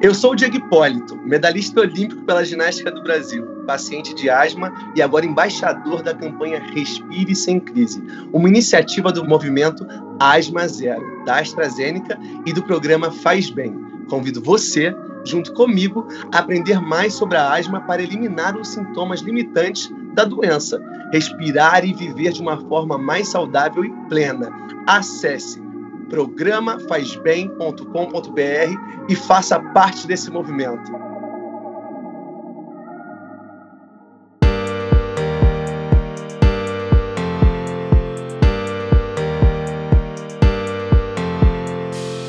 Eu sou o Diego Hipólito, medalhista olímpico pela ginástica do Brasil, paciente de asma e agora embaixador da campanha Respire Sem Crise, uma iniciativa do movimento Asma Zero, da AstraZeneca e do programa Faz Bem. Convido você, junto comigo, a aprender mais sobre a asma para eliminar os sintomas limitantes da doença, respirar e viver de uma forma mais saudável e plena. Acesse programafazbem.com.br e faça parte desse movimento.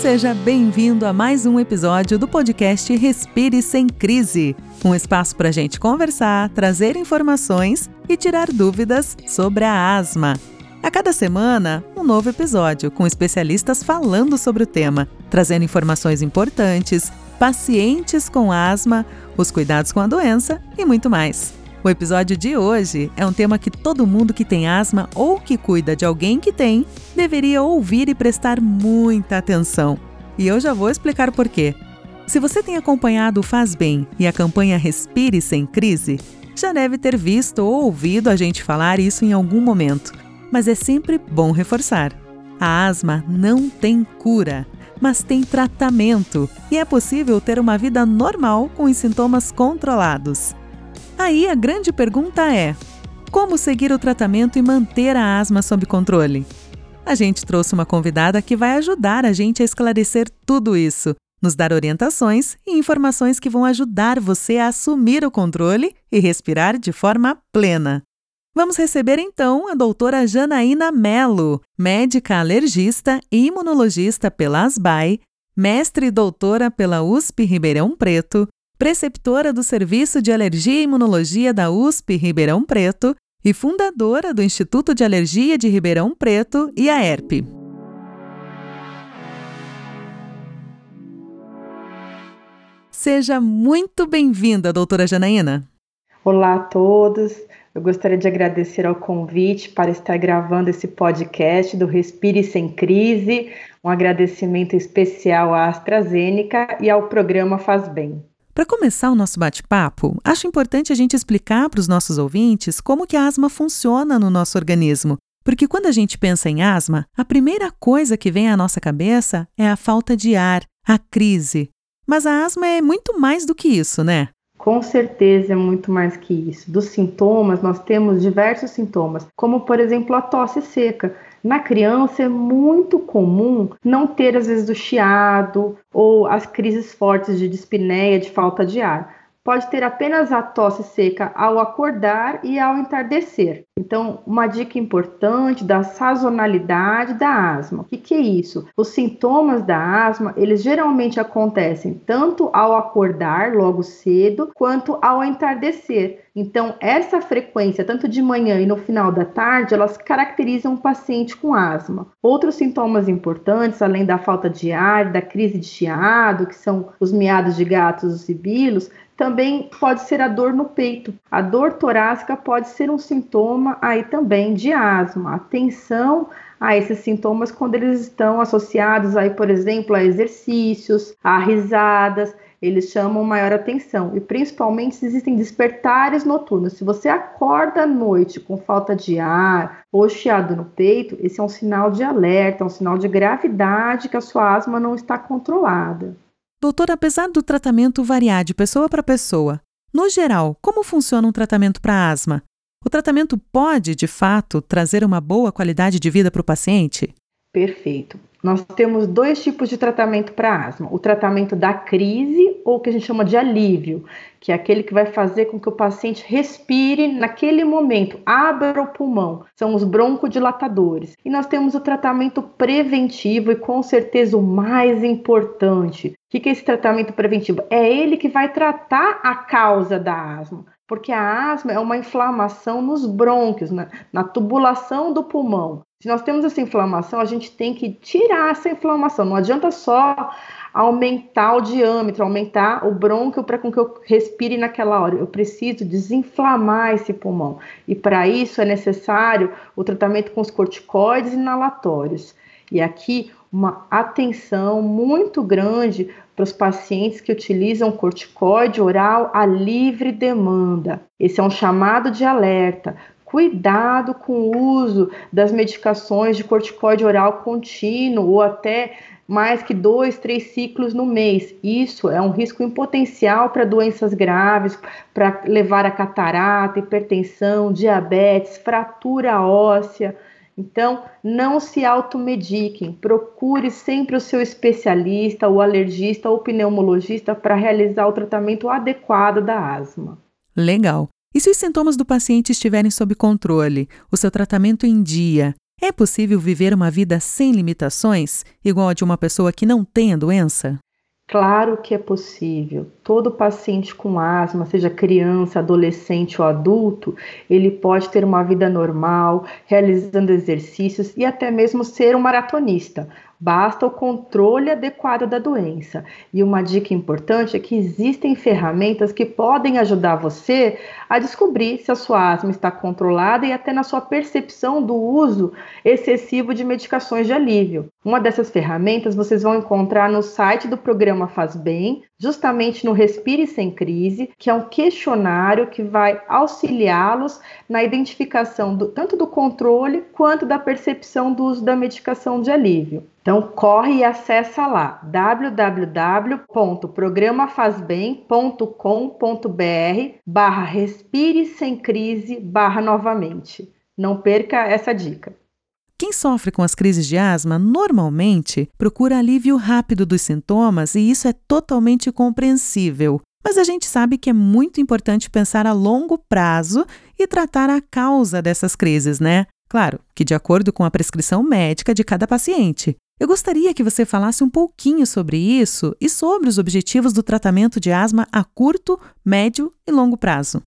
Seja bem-vindo a mais um episódio do podcast Respire Sem Crise um espaço para a gente conversar, trazer informações e tirar dúvidas sobre a asma. A cada semana, um novo episódio com especialistas falando sobre o tema, trazendo informações importantes, pacientes com asma, os cuidados com a doença e muito mais. O episódio de hoje é um tema que todo mundo que tem asma ou que cuida de alguém que tem deveria ouvir e prestar muita atenção. E eu já vou explicar por quê. Se você tem acompanhado o Faz Bem e a campanha Respire Sem Crise, já deve ter visto ou ouvido a gente falar isso em algum momento mas é sempre bom reforçar. A asma não tem cura, mas tem tratamento e é possível ter uma vida normal com os sintomas controlados. Aí a grande pergunta é: como seguir o tratamento e manter a asma sob controle? A gente trouxe uma convidada que vai ajudar a gente a esclarecer tudo isso, nos dar orientações e informações que vão ajudar você a assumir o controle e respirar de forma plena. Vamos receber então a doutora Janaína Melo, médica alergista e imunologista pela ASBAI, mestre e doutora pela USP Ribeirão Preto, preceptora do Serviço de Alergia e Imunologia da USP Ribeirão Preto e fundadora do Instituto de Alergia de Ribeirão Preto e a ERP. Seja muito bem-vinda, doutora Janaína. Olá a todos. Eu gostaria de agradecer ao convite para estar gravando esse podcast do Respire Sem Crise. Um agradecimento especial à AstraZeneca e ao programa Faz Bem. Para começar o nosso bate-papo, acho importante a gente explicar para os nossos ouvintes como que a asma funciona no nosso organismo. Porque quando a gente pensa em asma, a primeira coisa que vem à nossa cabeça é a falta de ar, a crise. Mas a asma é muito mais do que isso, né? Com certeza é muito mais que isso. Dos sintomas, nós temos diversos sintomas, como por exemplo a tosse seca. Na criança é muito comum não ter às vezes o chiado ou as crises fortes de dispneia, de falta de ar pode ter apenas a tosse seca ao acordar e ao entardecer. Então, uma dica importante da sazonalidade da asma. O que, que é isso? Os sintomas da asma, eles geralmente acontecem tanto ao acordar logo cedo, quanto ao entardecer. Então, essa frequência, tanto de manhã e no final da tarde, elas caracterizam o paciente com asma. Outros sintomas importantes, além da falta de ar, da crise de chiado, que são os miados de gatos, os sibilos, também pode ser a dor no peito. A dor torácica pode ser um sintoma aí também de asma. Atenção a esses sintomas quando eles estão associados aí, por exemplo, a exercícios, a risadas, eles chamam maior atenção. E principalmente se existem despertares noturnos. Se você acorda à noite com falta de ar ou chiado no peito, esse é um sinal de alerta, um sinal de gravidade que a sua asma não está controlada. Doutor, apesar do tratamento variar de pessoa para pessoa, no geral, como funciona um tratamento para asma? O tratamento pode, de fato, trazer uma boa qualidade de vida para o paciente? Perfeito. Nós temos dois tipos de tratamento para asma: o tratamento da crise, ou que a gente chama de alívio, que é aquele que vai fazer com que o paciente respire naquele momento, abra o pulmão, são os broncodilatadores. E nós temos o tratamento preventivo, e com certeza o mais importante. O que é esse tratamento preventivo? É ele que vai tratar a causa da asma porque a asma é uma inflamação nos brônquios, na, na, tubulação do pulmão. Se nós temos essa inflamação, a gente tem que tirar essa inflamação. Não adianta só aumentar o diâmetro, aumentar o brônquio para que eu respire naquela hora. Eu preciso desinflamar esse pulmão. E para isso é necessário o tratamento com os corticoides inalatórios. E aqui uma atenção muito grande para os pacientes que utilizam corticoide oral a livre demanda. Esse é um chamado de alerta. Cuidado com o uso das medicações de corticoide oral contínuo ou até mais que dois, três ciclos no mês. Isso é um risco em potencial para doenças graves, para levar a catarata, hipertensão, diabetes, fratura óssea. Então, não se automediquem, procure sempre o seu especialista, o alergista ou pneumologista para realizar o tratamento adequado da asma. Legal. E se os sintomas do paciente estiverem sob controle, o seu tratamento em dia, é possível viver uma vida sem limitações, igual a de uma pessoa que não tem a doença? Claro que é possível. Todo paciente com asma, seja criança, adolescente ou adulto, ele pode ter uma vida normal, realizando exercícios e até mesmo ser um maratonista. Basta o controle adequado da doença. E uma dica importante é que existem ferramentas que podem ajudar você a descobrir se a sua asma está controlada e até na sua percepção do uso excessivo de medicações de alívio. Uma dessas ferramentas vocês vão encontrar no site do programa Faz Bem, justamente no Respire Sem Crise, que é um questionário que vai auxiliá-los na identificação do, tanto do controle quanto da percepção do uso da medicação de alívio. Então corre e acessa lá www.programafazbem.com.br barra respire sem crise barra novamente. Não perca essa dica. Quem sofre com as crises de asma normalmente procura alívio rápido dos sintomas e isso é totalmente compreensível. Mas a gente sabe que é muito importante pensar a longo prazo e tratar a causa dessas crises, né? Claro, que de acordo com a prescrição médica de cada paciente. Eu gostaria que você falasse um pouquinho sobre isso e sobre os objetivos do tratamento de asma a curto, médio e longo prazo.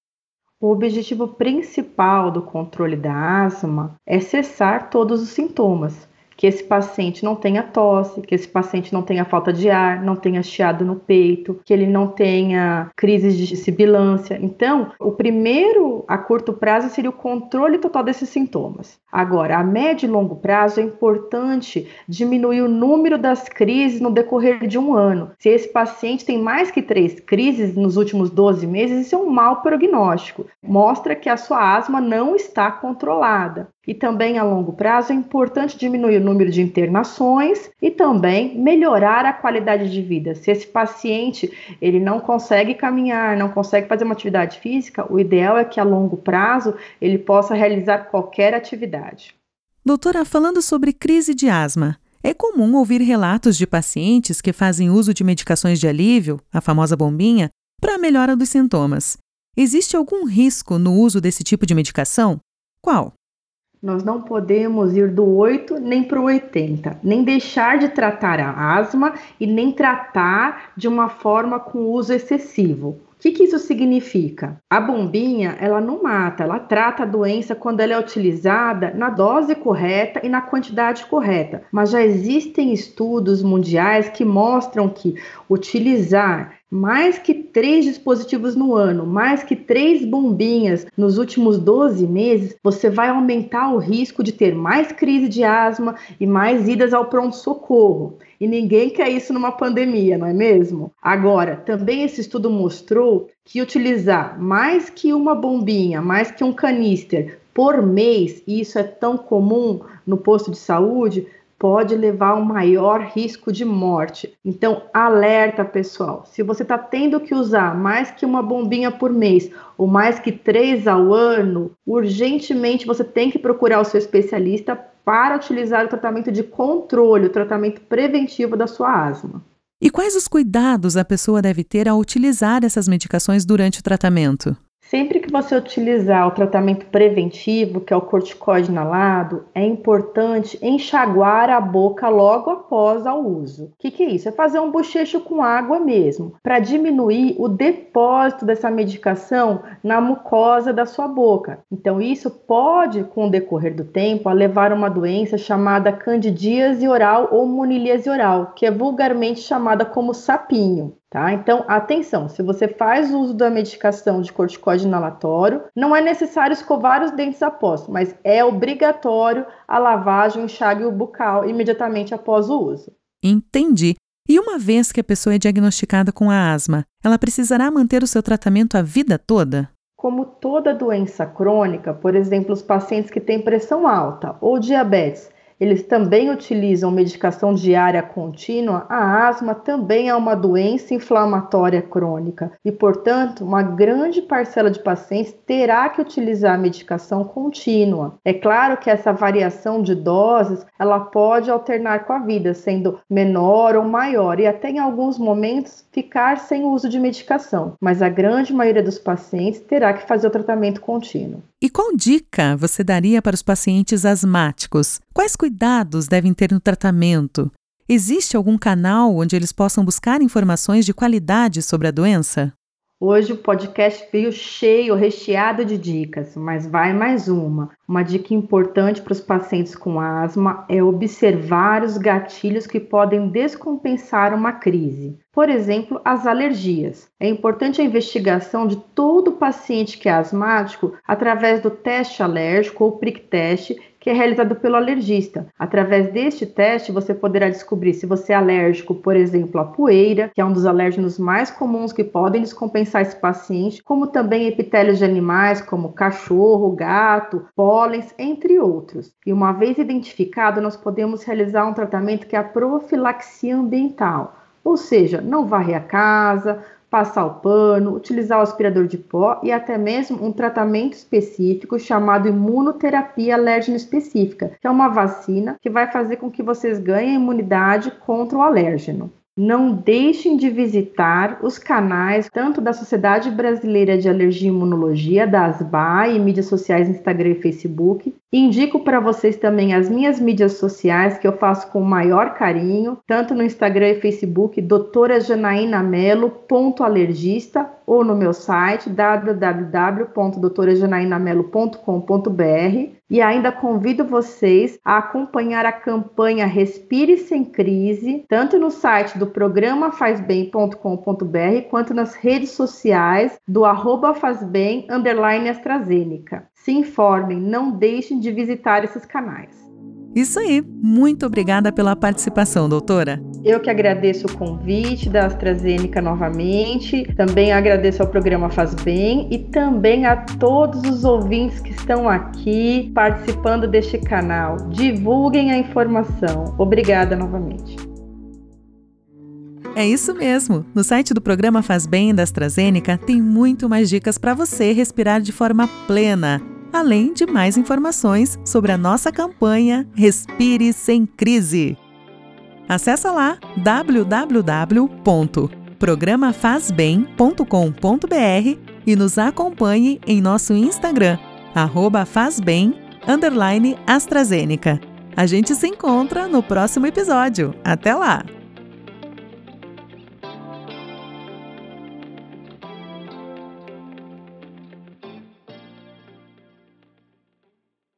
O objetivo principal do controle da asma é cessar todos os sintomas, que esse paciente não tenha tosse, que esse paciente não tenha falta de ar, não tenha chiado no peito, que ele não tenha crises de sibilância. Então, o primeiro a curto prazo seria o controle total desses sintomas. Agora, a médio e longo prazo é importante diminuir o número das crises no decorrer de um ano. Se esse paciente tem mais que três crises nos últimos 12 meses, isso é um mau prognóstico. Mostra que a sua asma não está controlada. E também a longo prazo é importante diminuir o número de internações e também melhorar a qualidade de vida. Se esse paciente ele não consegue caminhar, não consegue fazer uma atividade física, o ideal é que a longo prazo ele possa realizar qualquer atividade. Doutora, falando sobre crise de asma, é comum ouvir relatos de pacientes que fazem uso de medicações de alívio, a famosa bombinha, para a melhora dos sintomas. Existe algum risco no uso desse tipo de medicação? Qual? Nós não podemos ir do 8 nem para o 80, nem deixar de tratar a asma e nem tratar de uma forma com uso excessivo. Que, que isso significa? A bombinha, ela não mata, ela trata a doença quando ela é utilizada na dose correta e na quantidade correta. Mas já existem estudos mundiais que mostram que utilizar mais que três dispositivos no ano, mais que três bombinhas nos últimos 12 meses, você vai aumentar o risco de ter mais crise de asma e mais idas ao pronto-socorro. E ninguém quer isso numa pandemia, não é mesmo? Agora, também esse estudo mostrou que utilizar mais que uma bombinha, mais que um canister por mês, e isso é tão comum no posto de saúde, pode levar a um maior risco de morte. Então, alerta pessoal: se você está tendo que usar mais que uma bombinha por mês ou mais que três ao ano, urgentemente você tem que procurar o seu especialista para utilizar o tratamento de controle, o tratamento preventivo da sua asma. E quais os cuidados a pessoa deve ter ao utilizar essas medicações durante o tratamento? Sempre que você utilizar o tratamento preventivo, que é o corticoide inalado, é importante enxaguar a boca logo após o uso. O que, que é isso? É fazer um bochecho com água mesmo, para diminuir o depósito dessa medicação na mucosa da sua boca. Então, isso pode, com o decorrer do tempo, levar a uma doença chamada candidíase oral ou monilíase oral, que é vulgarmente chamada como sapinho. Tá? Então, atenção, se você faz uso da medicação de corticoide inalatório, não é necessário escovar os dentes após, mas é obrigatório a lavagem, o enxágue bucal imediatamente após o uso. Entendi. E uma vez que a pessoa é diagnosticada com a asma, ela precisará manter o seu tratamento a vida toda? Como toda doença crônica, por exemplo, os pacientes que têm pressão alta ou diabetes, eles também utilizam medicação diária contínua, a asma também é uma doença inflamatória crônica e, portanto, uma grande parcela de pacientes terá que utilizar medicação contínua. É claro que essa variação de doses, ela pode alternar com a vida, sendo menor ou maior e até em alguns momentos ficar sem uso de medicação, mas a grande maioria dos pacientes terá que fazer o tratamento contínuo. E qual dica você daria para os pacientes asmáticos? Quais cuidados devem ter no tratamento? Existe algum canal onde eles possam buscar informações de qualidade sobre a doença? Hoje o podcast veio cheio, recheado de dicas, mas vai mais uma. Uma dica importante para os pacientes com asma é observar os gatilhos que podem descompensar uma crise. Por exemplo, as alergias. É importante a investigação de todo paciente que é asmático através do teste alérgico ou prick teste, que é realizado pelo alergista. Através deste teste, você poderá descobrir se você é alérgico, por exemplo, à poeira, que é um dos alérgenos mais comuns que podem descompensar esse paciente, como também epitélios de animais, como cachorro, gato, pólens, entre outros. E uma vez identificado, nós podemos realizar um tratamento que é a profilaxia ambiental ou seja, não varre a casa, passar o pano, utilizar o aspirador de pó e até mesmo um tratamento específico chamado imunoterapia alérgena específica, que é uma vacina que vai fazer com que vocês ganhem imunidade contra o alérgeno. Não deixem de visitar os canais tanto da Sociedade Brasileira de Alergia e Imunologia, da ASBA e mídias sociais Instagram e Facebook. Indico para vocês também as minhas mídias sociais que eu faço com o maior carinho, tanto no Instagram e Facebook, doutora Janaína Melo, ponto alergista, ou no meu site www.doutorajanainamelo.com.br e ainda convido vocês a acompanhar a campanha Respire Sem Crise, tanto no site do programa fazbem.com.br quanto nas redes sociais do arroba fazbem underline AstraZeneca. Se informem, não deixem de visitar esses canais. Isso aí. Muito obrigada pela participação, doutora. Eu que agradeço o convite da AstraZeneca novamente. Também agradeço ao programa Faz Bem e também a todos os ouvintes que estão aqui participando deste canal. Divulguem a informação. Obrigada novamente. É isso mesmo. No site do programa Faz Bem da AstraZeneca tem muito mais dicas para você respirar de forma plena além de mais informações sobre a nossa campanha Respire Sem Crise. Acesse lá www.programafazbem.com.br e nos acompanhe em nosso Instagram, arroba fazbem, AstraZeneca. A gente se encontra no próximo episódio. Até lá!